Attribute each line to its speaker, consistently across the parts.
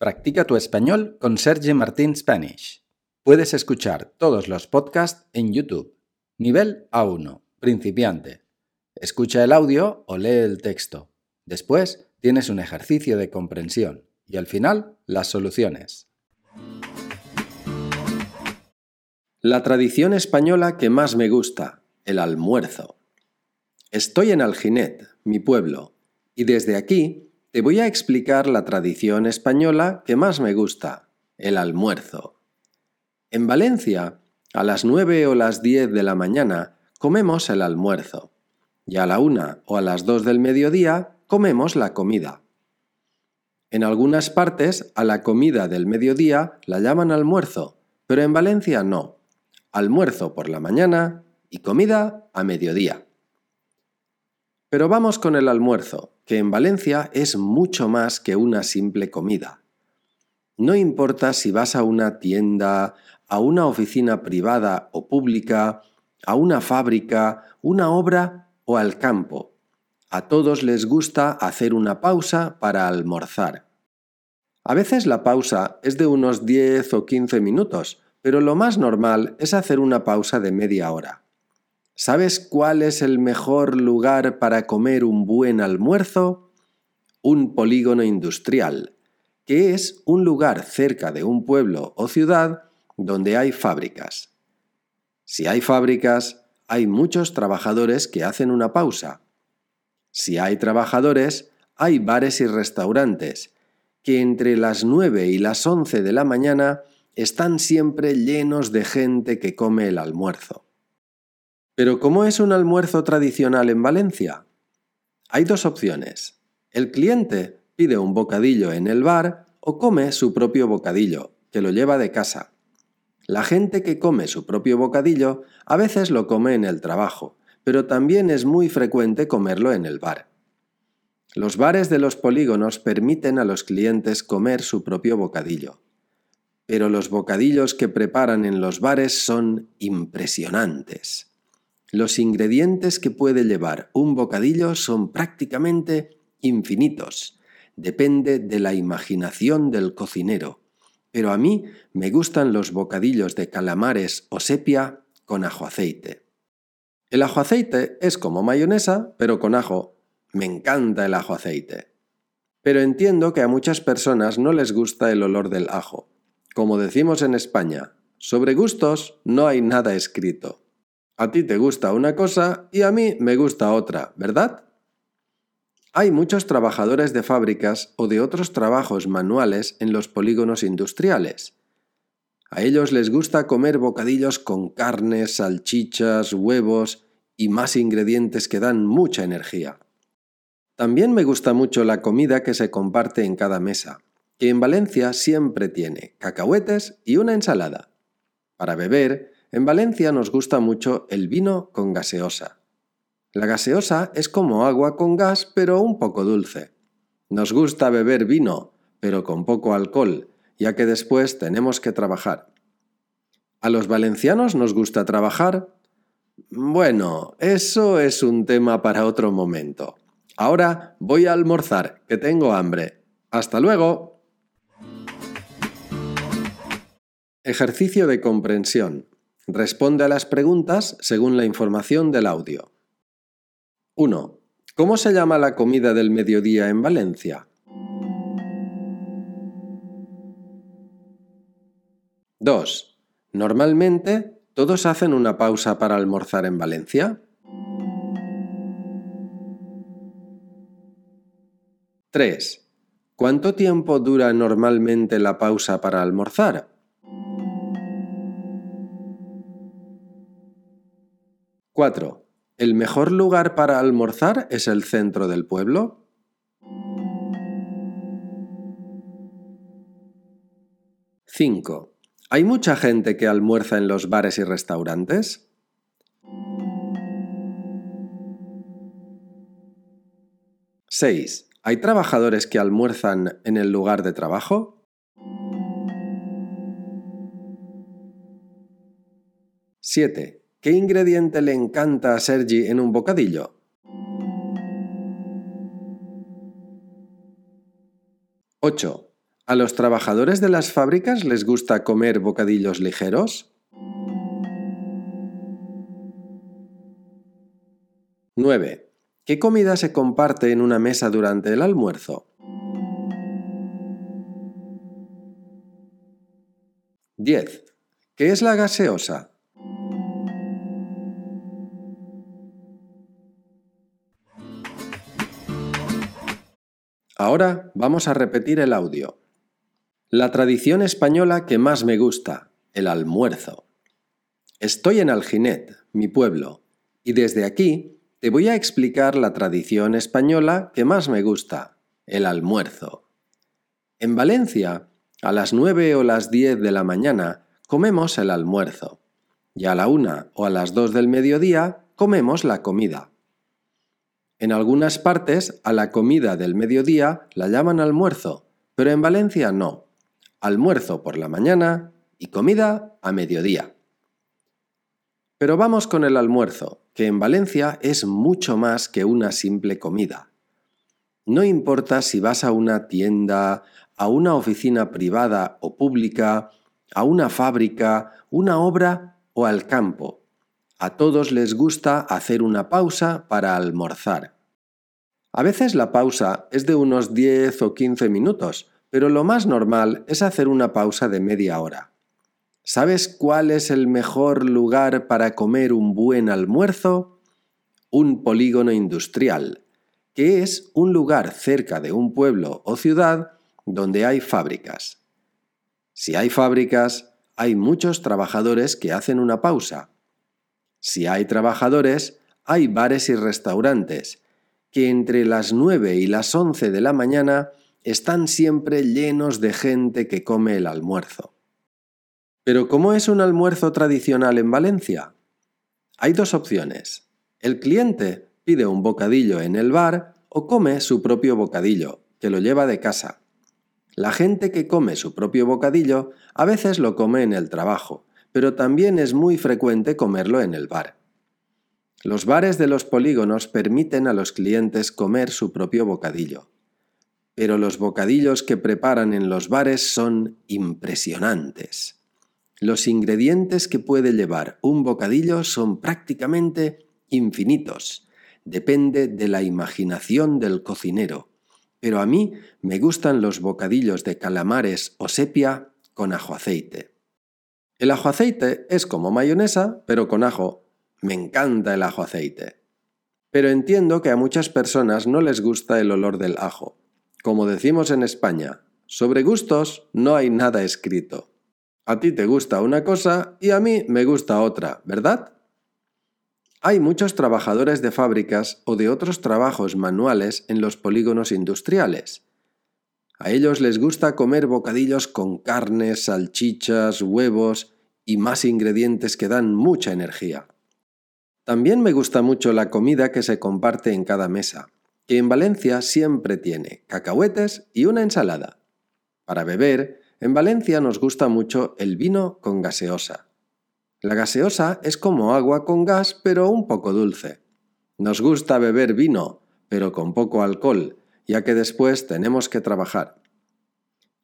Speaker 1: Practica tu español con Sergi Martín Spanish. Puedes escuchar todos los podcasts en YouTube. Nivel A1, principiante. Escucha el audio o lee el texto. Después tienes un ejercicio de comprensión y al final las soluciones.
Speaker 2: La tradición española que más me gusta, el almuerzo. Estoy en Alginet, mi pueblo, y desde aquí te voy a explicar la tradición española que más me gusta, el almuerzo. En Valencia, a las 9 o las 10 de la mañana, comemos el almuerzo, y a la una o a las 2 del mediodía comemos la comida. En algunas partes, a la comida del mediodía la llaman almuerzo, pero en Valencia no. Almuerzo por la mañana y comida a mediodía. Pero vamos con el almuerzo, que en Valencia es mucho más que una simple comida. No importa si vas a una tienda, a una oficina privada o pública, a una fábrica, una obra o al campo. A todos les gusta hacer una pausa para almorzar. A veces la pausa es de unos 10 o 15 minutos, pero lo más normal es hacer una pausa de media hora. ¿Sabes cuál es el mejor lugar para comer un buen almuerzo? Un polígono industrial, que es un lugar cerca de un pueblo o ciudad donde hay fábricas. Si hay fábricas, hay muchos trabajadores que hacen una pausa. Si hay trabajadores, hay bares y restaurantes, que entre las 9 y las 11 de la mañana están siempre llenos de gente que come el almuerzo. Pero ¿cómo es un almuerzo tradicional en Valencia? Hay dos opciones. El cliente pide un bocadillo en el bar o come su propio bocadillo, que lo lleva de casa. La gente que come su propio bocadillo a veces lo come en el trabajo, pero también es muy frecuente comerlo en el bar. Los bares de los polígonos permiten a los clientes comer su propio bocadillo. Pero los bocadillos que preparan en los bares son impresionantes. Los ingredientes que puede llevar un bocadillo son prácticamente infinitos. Depende de la imaginación del cocinero. Pero a mí me gustan los bocadillos de calamares o sepia con ajo aceite. El ajo aceite es como mayonesa, pero con ajo. Me encanta el ajo aceite. Pero entiendo que a muchas personas no les gusta el olor del ajo. Como decimos en España, sobre gustos no hay nada escrito. A ti te gusta una cosa y a mí me gusta otra, ¿verdad? Hay muchos trabajadores de fábricas o de otros trabajos manuales en los polígonos industriales. A ellos les gusta comer bocadillos con carnes, salchichas, huevos y más ingredientes que dan mucha energía. También me gusta mucho la comida que se comparte en cada mesa, que en Valencia siempre tiene cacahuetes y una ensalada. Para beber, en Valencia nos gusta mucho el vino con gaseosa. La gaseosa es como agua con gas pero un poco dulce. Nos gusta beber vino, pero con poco alcohol, ya que después tenemos que trabajar. ¿A los valencianos nos gusta trabajar? Bueno, eso es un tema para otro momento. Ahora voy a almorzar, que tengo hambre. Hasta luego. Ejercicio de comprensión. Responde a las preguntas según la información del audio. 1. ¿Cómo se llama la comida del mediodía en Valencia? 2. ¿Normalmente todos hacen una pausa para almorzar en Valencia? 3. ¿Cuánto tiempo dura normalmente la pausa para almorzar? 4. ¿El mejor lugar para almorzar es el centro del pueblo? ¿5. ¿Hay mucha gente que almuerza en los bares y restaurantes? ¿6. ¿Hay trabajadores que almuerzan en el lugar de trabajo? 7. ¿Qué ingrediente le encanta a Sergi en un bocadillo? ¿8. ¿A los trabajadores de las fábricas les gusta comer bocadillos ligeros? 9. ¿Qué comida se comparte en una mesa durante el almuerzo? 10. ¿Qué es la gaseosa? Ahora vamos a repetir el audio. La tradición española que más me gusta, el almuerzo. Estoy en Alginet, mi pueblo, y desde aquí te voy a explicar la tradición española que más me gusta, el almuerzo. En Valencia, a las 9 o las 10 de la mañana comemos el almuerzo, y a la una o a las 2 del mediodía comemos la comida. En algunas partes a la comida del mediodía la llaman almuerzo, pero en Valencia no. Almuerzo por la mañana y comida a mediodía. Pero vamos con el almuerzo, que en Valencia es mucho más que una simple comida. No importa si vas a una tienda, a una oficina privada o pública, a una fábrica, una obra o al campo. A todos les gusta hacer una pausa para almorzar. A veces la pausa es de unos 10 o 15 minutos, pero lo más normal es hacer una pausa de media hora. ¿Sabes cuál es el mejor lugar para comer un buen almuerzo? Un polígono industrial, que es un lugar cerca de un pueblo o ciudad donde hay fábricas. Si hay fábricas, hay muchos trabajadores que hacen una pausa. Si hay trabajadores, hay bares y restaurantes, que entre las 9 y las 11 de la mañana están siempre llenos de gente que come el almuerzo. Pero ¿cómo es un almuerzo tradicional en Valencia? Hay dos opciones. El cliente pide un bocadillo en el bar o come su propio bocadillo, que lo lleva de casa. La gente que come su propio bocadillo a veces lo come en el trabajo, pero también es muy frecuente comerlo en el bar. Los bares de los polígonos permiten a los clientes comer su propio bocadillo. Pero los bocadillos que preparan en los bares son impresionantes. Los ingredientes que puede llevar un bocadillo son prácticamente infinitos. Depende de la imaginación del cocinero. Pero a mí me gustan los bocadillos de calamares o sepia con ajo aceite. El ajo aceite es como mayonesa, pero con ajo. Me encanta el ajo aceite. Pero entiendo que a muchas personas no les gusta el olor del ajo. Como decimos en España, sobre gustos no hay nada escrito. A ti te gusta una cosa y a mí me gusta otra, ¿verdad? Hay muchos trabajadores de fábricas o de otros trabajos manuales en los polígonos industriales. A ellos les gusta comer bocadillos con carnes, salchichas, huevos y más ingredientes que dan mucha energía. También me gusta mucho la comida que se comparte en cada mesa, que en Valencia siempre tiene cacahuetes y una ensalada. Para beber, en Valencia nos gusta mucho el vino con gaseosa. La gaseosa es como agua con gas, pero un poco dulce. Nos gusta beber vino, pero con poco alcohol, ya que después tenemos que trabajar.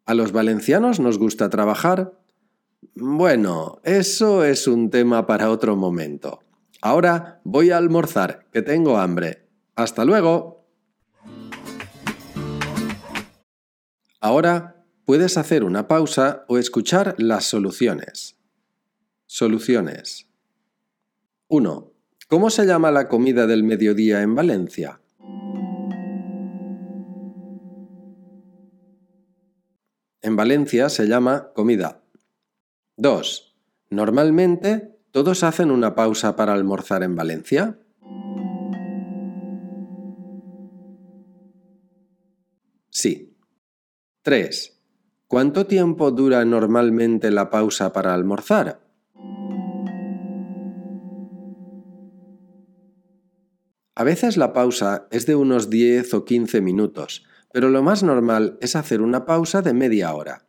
Speaker 2: ¿A los valencianos nos gusta trabajar? Bueno, eso es un tema para otro momento. Ahora voy a almorzar, que tengo hambre. Hasta luego. Ahora puedes hacer una pausa o escuchar las soluciones. Soluciones. 1. ¿Cómo se llama la comida del mediodía en Valencia? En Valencia se llama comida. 2. Normalmente, ¿todos hacen una pausa para almorzar en Valencia? Sí. 3. ¿Cuánto tiempo dura normalmente la pausa para almorzar? A veces la pausa es de unos 10 o 15 minutos, pero lo más normal es hacer una pausa de media hora.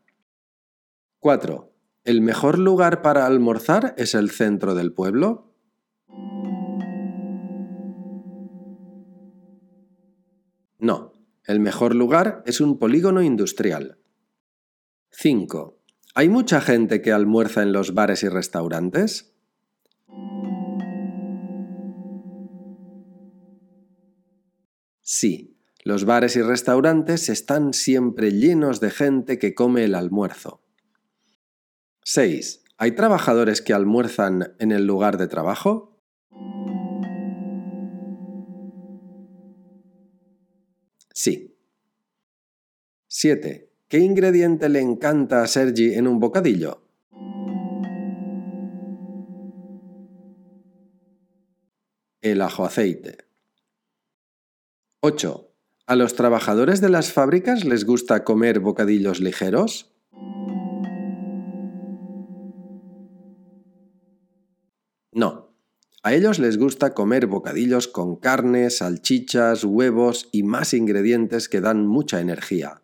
Speaker 2: 4. ¿El mejor lugar para almorzar es el centro del pueblo? No, el mejor lugar es un polígono industrial. 5. ¿Hay mucha gente que almuerza en los bares y restaurantes? Sí, los bares y restaurantes están siempre llenos de gente que come el almuerzo. 6. ¿Hay trabajadores que almuerzan en el lugar de trabajo? Sí. 7. ¿Qué ingrediente le encanta a Sergi en un bocadillo? El ajo aceite. 8. ¿A los trabajadores de las fábricas les gusta comer bocadillos ligeros? No. A ellos les gusta comer bocadillos con carne, salchichas, huevos y más ingredientes que dan mucha energía.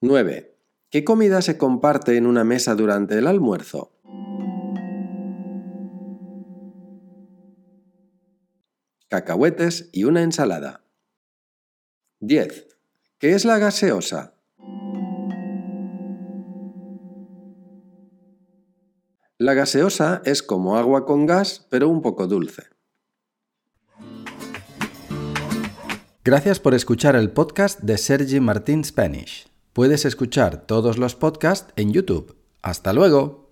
Speaker 2: 9. ¿Qué comida se comparte en una mesa durante el almuerzo? Cacahuetes y una ensalada. 10. ¿Qué es la gaseosa? La gaseosa es como agua con gas, pero un poco dulce.
Speaker 1: Gracias por escuchar el podcast de Sergi Martín Spanish. Puedes escuchar todos los podcasts en YouTube. ¡Hasta luego!